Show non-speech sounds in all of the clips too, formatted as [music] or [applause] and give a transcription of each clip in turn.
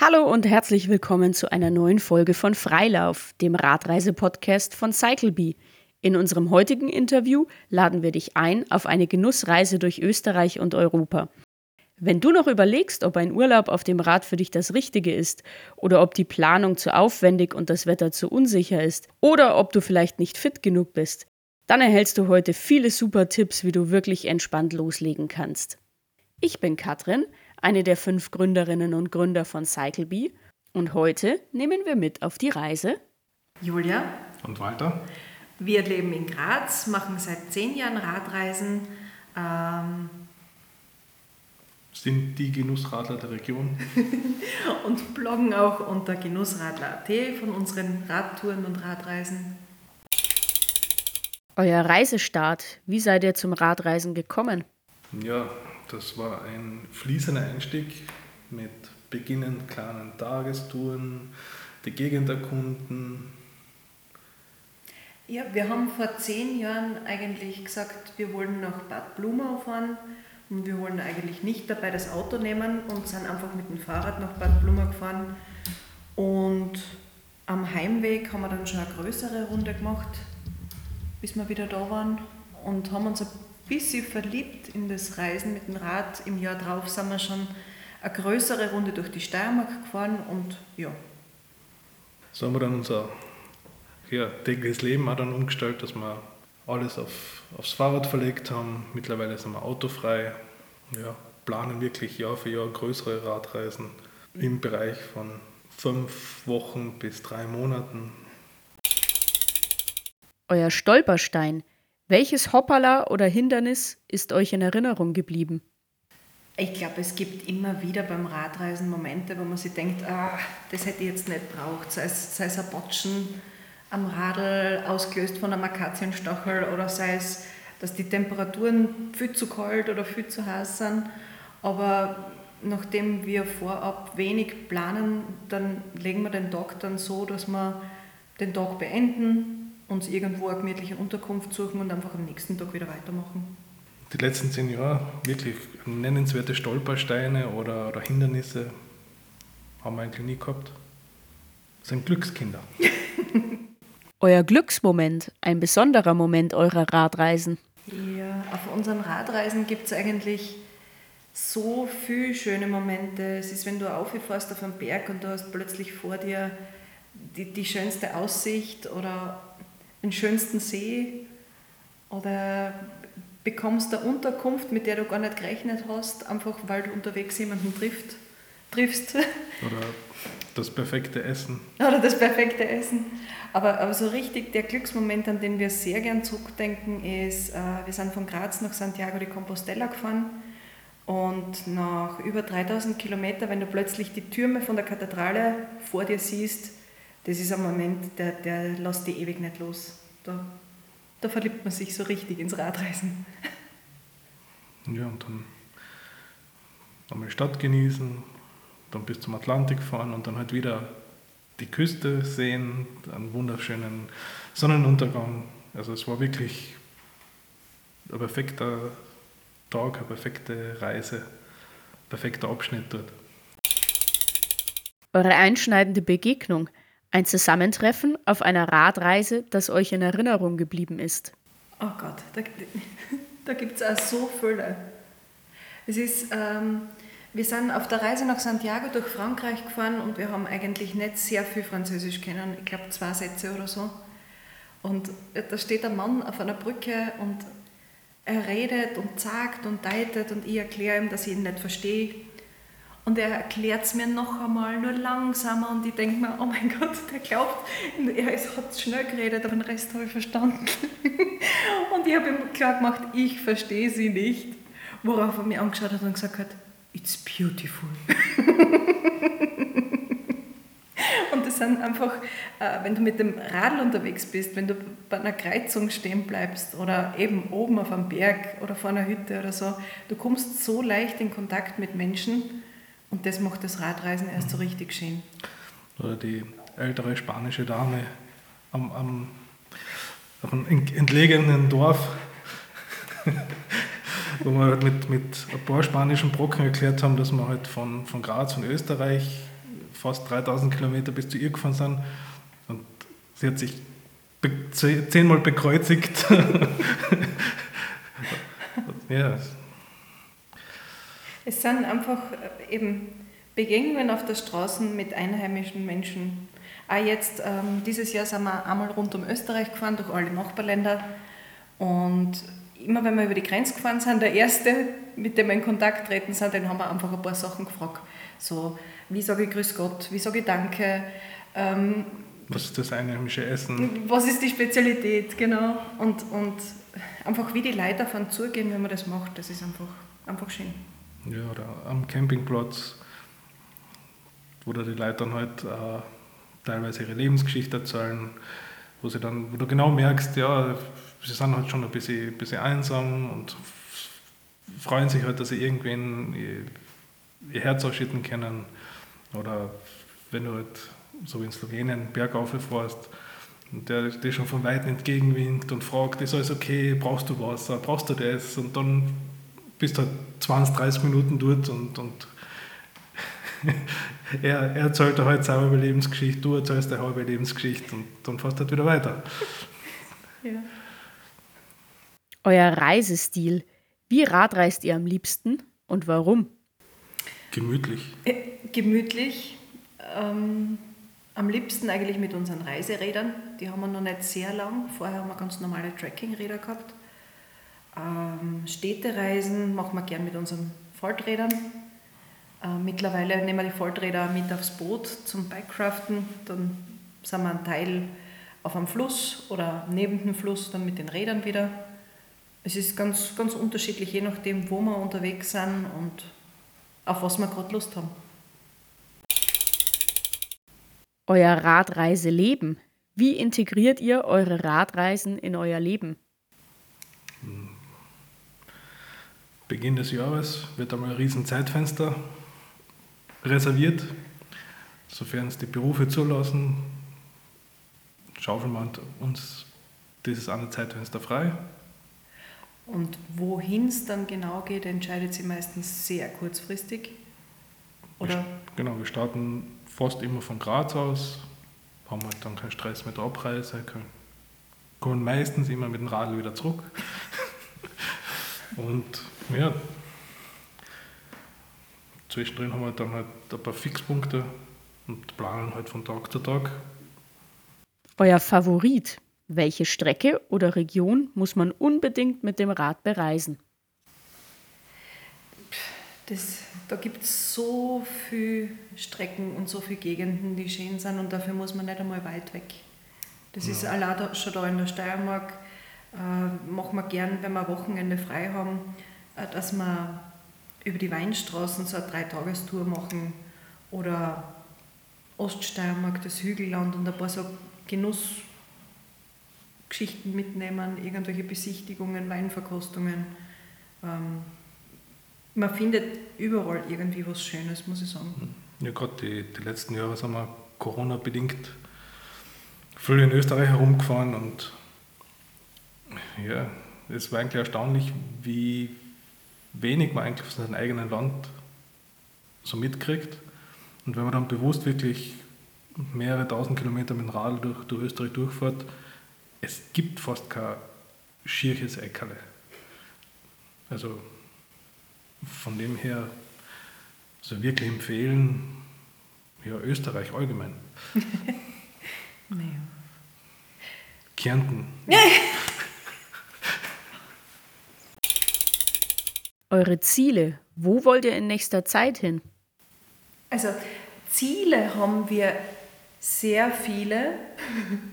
Hallo und herzlich willkommen zu einer neuen Folge von Freilauf, dem Radreise-Podcast von CycleBee. In unserem heutigen Interview laden wir dich ein auf eine Genussreise durch Österreich und Europa. Wenn du noch überlegst, ob ein Urlaub auf dem Rad für dich das Richtige ist oder ob die Planung zu aufwendig und das Wetter zu unsicher ist oder ob du vielleicht nicht fit genug bist, dann erhältst du heute viele super Tipps, wie du wirklich entspannt loslegen kannst. Ich bin Katrin, eine der fünf Gründerinnen und Gründer von CycleBee und heute nehmen wir mit auf die Reise Julia und Walter. Wir leben in Graz, machen seit zehn Jahren Radreisen. Ähm, sind die Genussradler der Region. [laughs] und bloggen auch unter genussradler.at von unseren Radtouren und Radreisen. Euer Reisestart, wie seid ihr zum Radreisen gekommen? Ja, das war ein fließender Einstieg mit beginnend kleinen Tagestouren, die Gegend erkunden. Ja, wir haben vor zehn Jahren eigentlich gesagt, wir wollen nach Bad Blumau fahren und wir wollen eigentlich nicht dabei das Auto nehmen und sind einfach mit dem Fahrrad nach Bad Blumau gefahren. Und am Heimweg haben wir dann schon eine größere Runde gemacht, bis wir wieder da waren und haben uns ein bisschen verliebt in das Reisen mit dem Rad. Im Jahr drauf sind wir schon eine größere Runde durch die Steiermark gefahren und ja. So haben wir dann unser ja, tägliches Leben auch dann umgestellt, dass wir alles auf, aufs Fahrrad verlegt haben. Mittlerweile sind wir autofrei, ja, planen wirklich Jahr für Jahr größere Radreisen im Bereich von fünf Wochen bis drei Monaten. Euer Stolperstein. Welches Hoppala oder Hindernis ist euch in Erinnerung geblieben? Ich glaube, es gibt immer wieder beim Radreisen Momente, wo man sich denkt, ah, das hätte ich jetzt nicht braucht. Sei es, sei es ein Botschen, am Radl ausgelöst von einem Akazienstachel oder sei es, dass die Temperaturen viel zu kalt oder viel zu heiß sind. Aber nachdem wir vorab wenig planen, dann legen wir den Tag dann so, dass wir den Tag beenden, uns irgendwo eine gemütliche Unterkunft suchen und einfach am nächsten Tag wieder weitermachen. Die letzten zehn Jahre wirklich nennenswerte Stolpersteine oder, oder Hindernisse haben wir eigentlich nie gehabt. Das sind Glückskinder. [laughs] Euer Glücksmoment, ein besonderer Moment eurer Radreisen? Ja, auf unseren Radreisen gibt es eigentlich so viele schöne Momente. Es ist, wenn du aufgefährst auf einen Berg und du hast plötzlich vor dir die, die schönste Aussicht oder den schönsten See oder bekommst eine Unterkunft, mit der du gar nicht gerechnet hast, einfach weil du unterwegs jemanden trifft, triffst. [laughs] Oder das perfekte Essen. Oder das perfekte Essen. Aber, aber so richtig der Glücksmoment, an den wir sehr gern zurückdenken, ist, äh, wir sind von Graz nach Santiago de Compostela gefahren und nach über 3000 Kilometern, wenn du plötzlich die Türme von der Kathedrale vor dir siehst, das ist ein Moment, der, der lässt dich ewig nicht los. Da, da verliebt man sich so richtig ins Radreisen. Ja, und dann einmal Stadt genießen, dann bis zum Atlantik fahren und dann halt wieder die Küste sehen, einen wunderschönen Sonnenuntergang. Also es war wirklich ein perfekter Tag, eine perfekte Reise, ein perfekter Abschnitt dort. Eure einschneidende Begegnung, ein Zusammentreffen auf einer Radreise, das euch in Erinnerung geblieben ist. Oh Gott, da, da gibt es auch so viele. Es ist, ähm, wir sind auf der Reise nach Santiago durch Frankreich gefahren und wir haben eigentlich nicht sehr viel Französisch kennen. Ich glaube zwei Sätze oder so. Und da steht ein Mann auf einer Brücke und er redet und sagt und deutet und ich erkläre ihm, dass ich ihn nicht verstehe. Und er erklärt es mir noch einmal, nur langsamer und ich denke mir, oh mein Gott, der glaubt, er hat schnell geredet, aber den Rest habe ich verstanden. [laughs] und ich habe ihm klar gemacht, ich verstehe sie nicht. Worauf er mich angeschaut hat und gesagt hat, It's beautiful. [laughs] und das sind einfach, äh, wenn du mit dem Radl unterwegs bist, wenn du bei einer Kreuzung stehen bleibst oder eben oben auf einem Berg oder vor einer Hütte oder so, du kommst so leicht in Kontakt mit Menschen und das macht das Radreisen erst so richtig schön. Oder die ältere spanische Dame am, am auf einem entlegenen Dorf [laughs] wo wir halt mit, mit ein paar spanischen Brocken erklärt haben, dass wir halt von, von Graz, von Österreich fast 3000 Kilometer bis zu ihr gefahren sind. Und sie hat sich be zehnmal bekreuzigt. [laughs] ja. Es sind einfach äh, eben Begegnungen auf der Straße mit einheimischen Menschen. Auch jetzt, ähm, dieses Jahr sind wir einmal rund um Österreich gefahren, durch alle Nachbarländer. Und immer wenn wir über die Grenze gefahren sind, der Erste, mit dem wir in Kontakt treten sind, den haben wir einfach ein paar Sachen gefragt. So, wie sage ich Grüß Gott, wie sage ich Danke, ähm, was ist das einheimische Essen? Was ist die Spezialität, genau. Und, und einfach wie die Leute davon zugehen, wenn man das macht, das ist einfach, einfach schön. Ja, oder am Campingplatz, wo da die Leute dann halt äh, teilweise ihre Lebensgeschichte erzählen, wo, sie dann, wo du genau merkst, ja, sie sind halt schon ein bisschen, bisschen einsam und freuen sich halt, dass sie irgendwen ihr, ihr Herz ausschütten können. Oder wenn du halt so wie in Slowenien, bergauf fährst und der dir schon von weitem entgegenwinkt und fragt, ist alles okay, brauchst du Wasser, brauchst du das? Und dann bist halt 20, 30 Minuten dort und, und [laughs] er, er erzählt halt seine halbe Lebensgeschichte, du erzählst eine halbe Lebensgeschichte und dann fährst du halt wieder weiter. [laughs] Ja. Euer Reisestil. Wie radreist ihr am liebsten und warum? Gemütlich. Äh, gemütlich. Ähm, am liebsten eigentlich mit unseren Reiserädern. Die haben wir noch nicht sehr lang. Vorher haben wir ganz normale Trekkingräder gehabt. Ähm, Städtereisen machen wir gern mit unseren Falträdern. Äh, mittlerweile nehmen wir die Falträder mit aufs Boot zum Bikecraften. Dann sind wir ein Teil auf einem Fluss oder neben dem Fluss dann mit den Rädern wieder. Es ist ganz, ganz unterschiedlich, je nachdem, wo wir unterwegs sind und auf was wir gerade Lust haben euer Radreiseleben. Wie integriert ihr eure Radreisen in euer Leben? Beginn des Jahres wird einmal ein riesen Zeitfenster reserviert, sofern es die Berufe zulassen. Schaufeln wir uns dieses eine Zeitfenster frei. Und wohin es dann genau geht, entscheidet sie meistens sehr kurzfristig. Oder? Genau, wir starten fast immer von Graz aus, haben halt dann keinen Stress mit der Abreise, kommen meistens immer mit dem Radl wieder zurück. [laughs] Und ja, zwischendrin haben wir dann halt ein paar Fixpunkte und planen halt von Tag zu Tag. Euer Favorit? Welche Strecke oder Region muss man unbedingt mit dem Rad bereisen? Das, da gibt es so viele Strecken und so viele Gegenden, die schön sind und dafür muss man nicht einmal weit weg. Das ja. ist allein schon da in der Steiermark, äh, machen wir gern, wenn wir ein Wochenende frei haben, dass wir über die Weinstraßen so eine Dreitagestour machen oder Oststeiermark, das Hügelland und ein paar so Genussgeschichten mitnehmen, irgendwelche Besichtigungen, Weinverkostungen. Ähm, man findet überall irgendwie was Schönes, muss ich sagen. Ja, gerade die, die letzten Jahre sind wir Corona-bedingt viel in Österreich herumgefahren und ja, es war eigentlich erstaunlich, wie wenig man eigentlich von seinem eigenen Land so mitkriegt. Und wenn man dann bewusst wirklich mehrere tausend Kilometer mit dem Rad durch, durch Österreich durchfährt, es gibt fast kein schierches Eckerle. Also von dem her also wirklich empfehlen, ja, Österreich allgemein. [laughs] naja. Kärnten. [laughs] Eure Ziele, wo wollt ihr in nächster Zeit hin? Also Ziele haben wir sehr viele,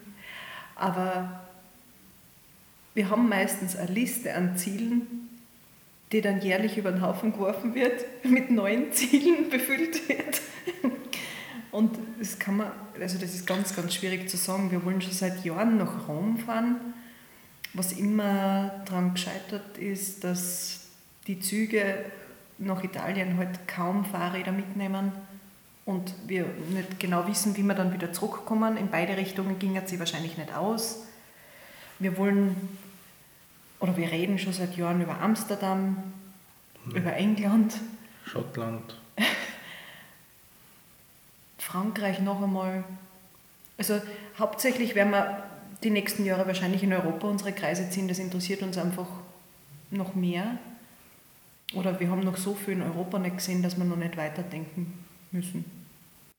[laughs] aber wir haben meistens eine Liste an Zielen, die dann jährlich über den Haufen geworfen wird, [laughs] mit neuen Zielen [laughs] befüllt wird. Und das kann man, also das ist ganz, ganz schwierig zu sagen. Wir wollen schon seit Jahren nach Rom fahren. Was immer daran gescheitert ist, dass die Züge nach Italien halt kaum Fahrräder mitnehmen und wir nicht genau wissen, wie wir dann wieder zurückkommen. In beide Richtungen ging es sie wahrscheinlich nicht aus. Wir wollen oder wir reden schon seit Jahren über Amsterdam, hm. über England. Schottland. [laughs] Frankreich noch einmal. Also hauptsächlich werden wir die nächsten Jahre wahrscheinlich in Europa unsere Kreise ziehen. Das interessiert uns einfach noch mehr. Oder wir haben noch so viel in Europa nicht gesehen, dass wir noch nicht weiterdenken müssen.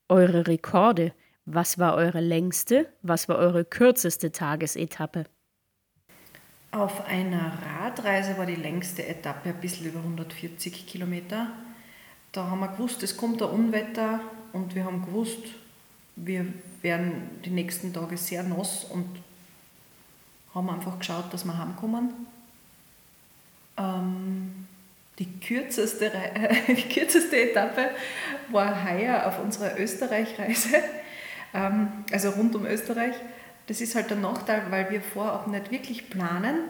Eure Rekorde. Was war eure längste, was war eure kürzeste Tagesetappe? Auf einer Radreise war die längste Etappe ein bisschen über 140 Kilometer. Da haben wir gewusst, es kommt ein Unwetter und wir haben gewusst, wir werden die nächsten Tage sehr nass und haben einfach geschaut, dass wir heimkommen. Ähm, die, kürzeste, [laughs] die kürzeste Etappe war heuer auf unserer Österreich-Reise, ähm, also rund um Österreich. Das ist halt der Nachteil, weil wir vorab nicht wirklich planen.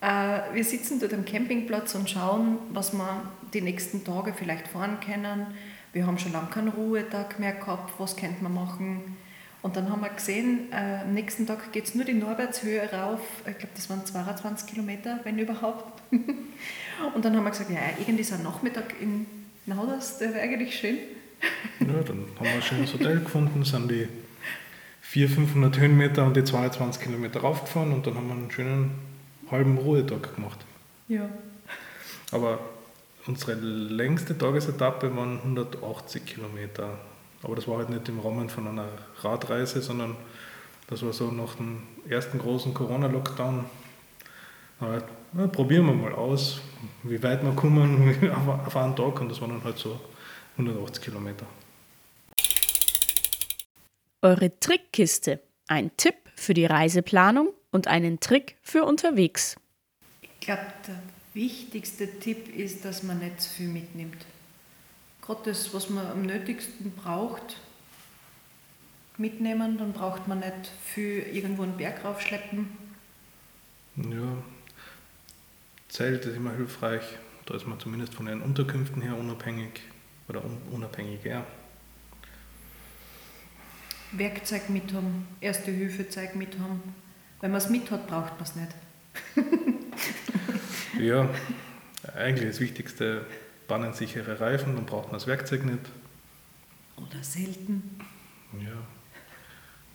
Äh, wir sitzen dort am Campingplatz und schauen, was wir die nächsten Tage vielleicht fahren können. Wir haben schon lange keinen Ruhetag mehr gehabt, was könnte man machen. Und dann haben wir gesehen, äh, am nächsten Tag geht es nur die Norbertshöhe rauf. Ich glaube, das waren 22 Kilometer, wenn überhaupt. [laughs] und dann haben wir gesagt, ja, irgendwie ist ein Nachmittag in Nauders, der wäre eigentlich schön. ja, dann haben wir ein schönes Hotel gefunden, sind die 400, 500 Höhenmeter und die 22 Kilometer raufgefahren und dann haben wir einen schönen halben Ruhetag gemacht. Ja. Aber unsere längste Tagesetappe waren 180 Kilometer. Aber das war halt nicht im Rahmen von einer Radreise, sondern das war so nach dem ersten großen Corona-Lockdown. Ja, probieren wir mal aus, wie weit wir kommen [laughs] auf einen Tag und das waren dann halt so 180 Kilometer. Eure Trickkiste. Ein Tipp für die Reiseplanung und einen Trick für unterwegs. Ich glaube, der wichtigste Tipp ist, dass man nicht zu viel mitnimmt. Das, was man am nötigsten braucht, mitnehmen, dann braucht man nicht viel irgendwo einen Berg raufschleppen. Ja, Zelt ist immer hilfreich. Da ist man zumindest von den Unterkünften her unabhängig oder unabhängiger. Werkzeug mit haben, erste Hilfezeug mit haben. Wenn man es mit hat, braucht man es nicht. [laughs] ja, eigentlich das Wichtigste, bannensichere Reifen, dann braucht man das Werkzeug nicht. Oder selten. Ja.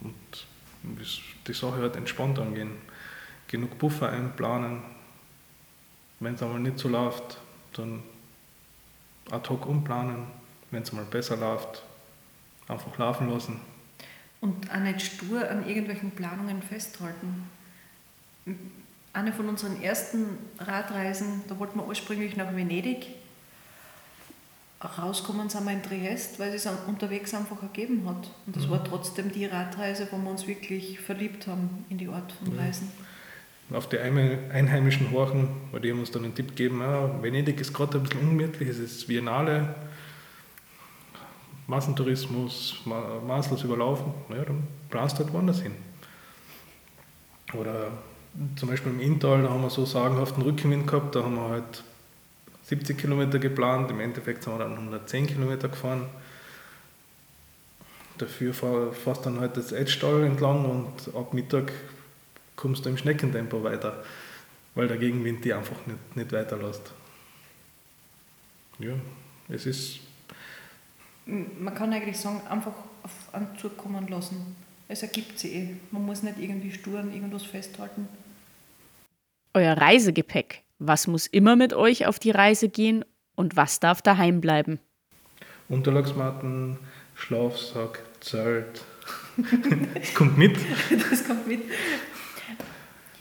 Und die Sache halt entspannt angehen. Genug Puffer einplanen. Wenn es einmal nicht so läuft, dann ad hoc umplanen. Wenn es mal besser läuft, einfach laufen lassen. Und auch nicht stur an irgendwelchen Planungen festhalten. Eine von unseren ersten Radreisen, da wollten wir ursprünglich nach Venedig. Rauskommen sind wir in Triest, weil es sich unterwegs einfach ergeben hat. Und das mhm. war trotzdem die Radreise, wo wir uns wirklich verliebt haben in die Art von Reisen. Auf die Einheimischen horchen, weil die haben uns dann einen Tipp gegeben, ja, Venedig ist gerade ein bisschen ungemütlich, es ist Biennale, Massentourismus, maßlos überlaufen, naja, dann planst du halt woanders hin. Oder zum Beispiel im Inntal, da haben wir so sagenhaften Rückenwind gehabt, da haben wir halt 70 Kilometer geplant, im Endeffekt sind wir dann 110 Kilometer gefahren. Dafür fährst dann halt das Edstall entlang und ab Mittag kommst du im Schneckentempo weiter, weil der Gegenwind die einfach nicht, nicht weiterlässt. Ja, es ist man kann eigentlich sagen, einfach auf einen Zug kommen lassen. Es ergibt sich eh. Man muss nicht irgendwie stur an irgendwas festhalten. Euer Reisegepäck. Was muss immer mit euch auf die Reise gehen und was darf daheim bleiben? Unterlagsmatten, Schlafsack, Zelt. [laughs] das kommt mit. Das kommt mit.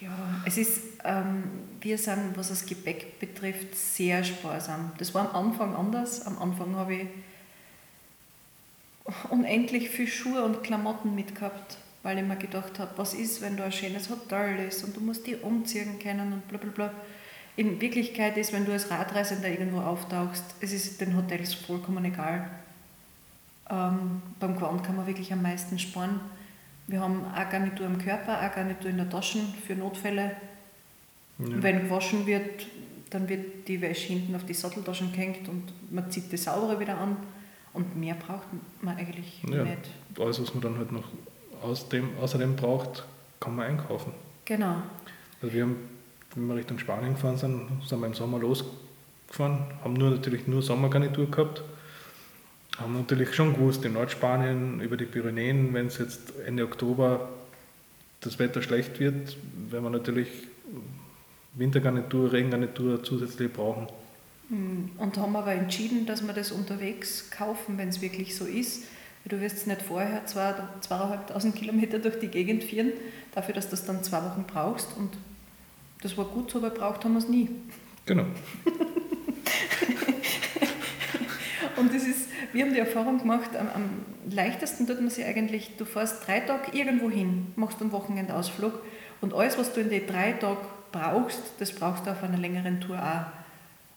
Ja, es ist, ähm, wir sind, was das Gepäck betrifft, sehr sparsam. Das war am Anfang anders. Am Anfang habe ich unendlich viel Schuhe und Klamotten mitgehabt, weil ich mir gedacht habe, was ist, wenn da ein schönes Hotel ist und du musst die umziehen können und bla bla bla. In Wirklichkeit ist, wenn du als Radreisender irgendwo auftauchst, es ist den Hotels vollkommen egal. Ähm, beim Quant kann man wirklich am meisten sparen. Wir haben eine Garnitur im Körper, eine Garnitur in der Tasche für Notfälle. Ja. Wenn gewaschen wird, dann wird die Wäsche hinten auf die Satteltaschen gehängt und man zieht die saubere wieder an. Und mehr braucht man eigentlich ja, nicht. Alles, was man dann halt noch aus dem, außerdem braucht, kann man einkaufen. Genau. Also wir haben, wenn wir Richtung Spanien gefahren sind, sind wir im Sommer losgefahren, haben nur natürlich nur Sommergarnitur gehabt, haben natürlich schon gewusst, in Nordspanien über die Pyrenäen, wenn es jetzt Ende Oktober das Wetter schlecht wird, werden wir natürlich Wintergarnitur, Regengarnitur zusätzlich brauchen. Hm, und haben aber entschieden, dass wir das unterwegs kaufen, wenn es wirklich so ist. Du wirst nicht vorher zwei, zweieinhalbtausend Kilometer durch die Gegend führen, dafür, dass du das dann zwei Wochen brauchst. Und das war gut so, aber braucht haben wir es nie. Genau. [laughs] und das ist, wir haben die Erfahrung gemacht, am, am leichtesten tut man sich eigentlich, du fährst drei Tage irgendwo hin, machst einen Wochenendausflug und alles, was du in den drei Tagen brauchst, das brauchst du auf einer längeren Tour auch.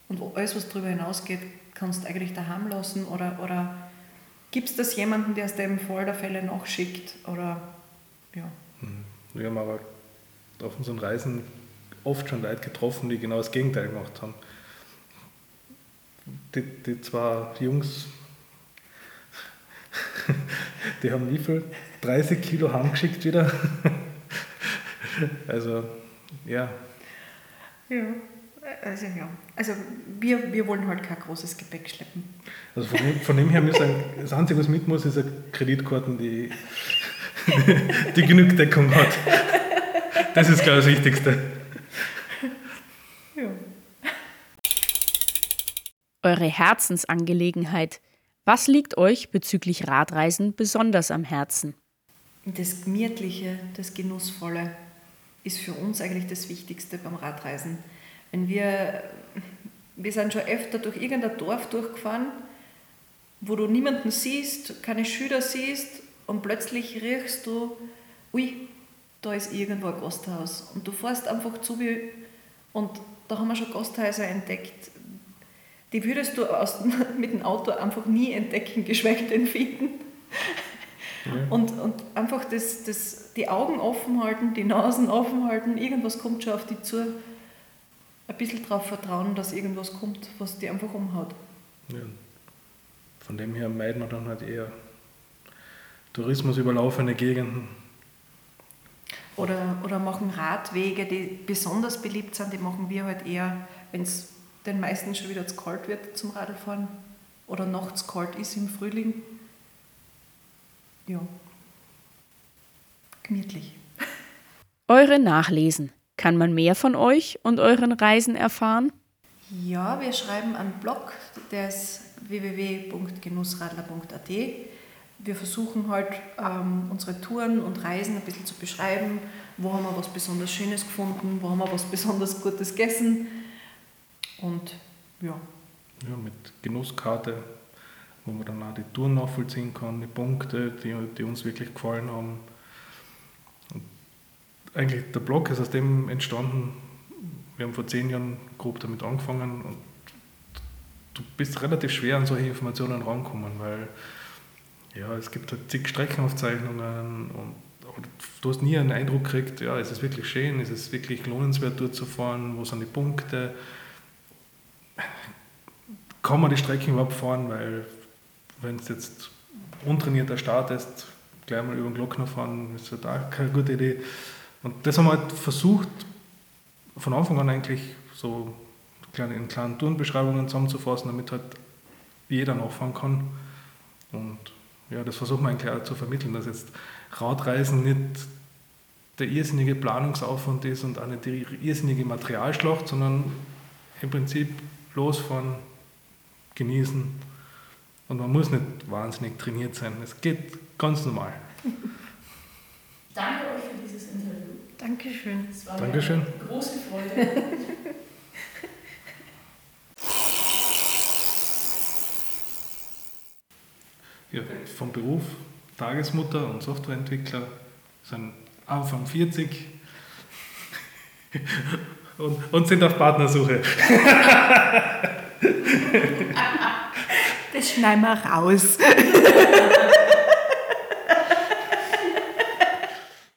Und alles, was darüber hinausgeht, kannst du eigentlich daheim lassen oder, oder gibt es das jemanden, der aus dem Fall der Fälle nachschickt? Oder, ja. Hm. Wir haben aber auf unseren Reisen oft schon Leute getroffen, die genau das Gegenteil gemacht haben. Die, die zwei Jungs, [laughs] die haben wie viel? 30 Kilo heimgeschickt wieder. [laughs] also, ja. Ja, also ja. Also wir, wir wollen halt kein großes Gepäck schleppen. Also von dem, von dem her muss ein, das Einzige, was mit muss, ist eine Kreditkarten, [laughs] die, die genug Deckung hat. Das ist, glaube ich, das Wichtigste. Ja. Eure Herzensangelegenheit. Was liegt euch bezüglich Radreisen besonders am Herzen? Das Gemütliche, das Genussvolle ist für uns eigentlich das Wichtigste beim Radreisen. Wenn wir, wir sind schon öfter durch irgendein Dorf durchgefahren, wo du niemanden siehst, keine Schüler siehst und plötzlich riechst du, ui, da ist irgendwo ein Gasthaus. Und du fährst einfach zu und da haben wir schon Gasthäuser entdeckt, die würdest du aus, [laughs] mit dem Auto einfach nie entdecken, geschweige denn finden. Ja. Und, und einfach das, das, die Augen offen halten, die Nasen offen halten, irgendwas kommt schon auf dich zu ein bisschen darauf vertrauen, dass irgendwas kommt, was die einfach umhaut. Ja. Von dem her meiden wir dann halt eher Tourismus überlaufene Gegenden. Oder, oder machen Radwege, die besonders beliebt sind, die machen wir halt eher, wenn es den meisten schon wieder zu kalt wird zum Radfahren oder nachts kalt ist im Frühling. Ja, gemütlich. Eure Nachlesen. Kann man mehr von euch und euren Reisen erfahren? Ja, wir schreiben einen Blog, der ist www.genussradler.at. Wir versuchen halt ähm, unsere Touren und Reisen ein bisschen zu beschreiben. Wo haben wir was besonders Schönes gefunden? Wo haben wir was besonders Gutes gegessen? Und ja. Ja, mit Genusskarte, wo man dann auch die Touren nachvollziehen kann, die Punkte, die, die uns wirklich gefallen haben eigentlich der Blog ist aus dem entstanden. Wir haben vor zehn Jahren grob damit angefangen und du bist relativ schwer an solche Informationen rankommen, weil ja, es gibt halt zig Streckenaufzeichnungen und du hast nie einen Eindruck gekriegt, ja, ist es wirklich schön, ist es wirklich lohnenswert dort zu fahren, wo sind die Punkte, kann man die Strecke überhaupt fahren, weil wenn es jetzt untrainierter startest, gleich mal über den Glockner fahren, ist halt auch keine gute Idee. Und das haben wir halt versucht, von Anfang an eigentlich so kleine, in kleinen Tourenbeschreibungen zusammenzufassen, damit halt jeder nachfahren kann. Und ja, das versuchen wir eigentlich auch zu vermitteln, dass jetzt Radreisen nicht der irrsinnige Planungsaufwand ist und auch nicht die irrsinnige Materialschlacht, sondern im Prinzip losfahren, genießen. Und man muss nicht wahnsinnig trainiert sein. Es geht ganz normal. [laughs] Danke euch für dieses Interview. Dankeschön. Es war Dankeschön. eine große Freude. [laughs] ja, vom Beruf Tagesmutter und Softwareentwickler sind Anfang 40 [laughs] und, und sind auf Partnersuche. Das schneiden wir raus. [laughs]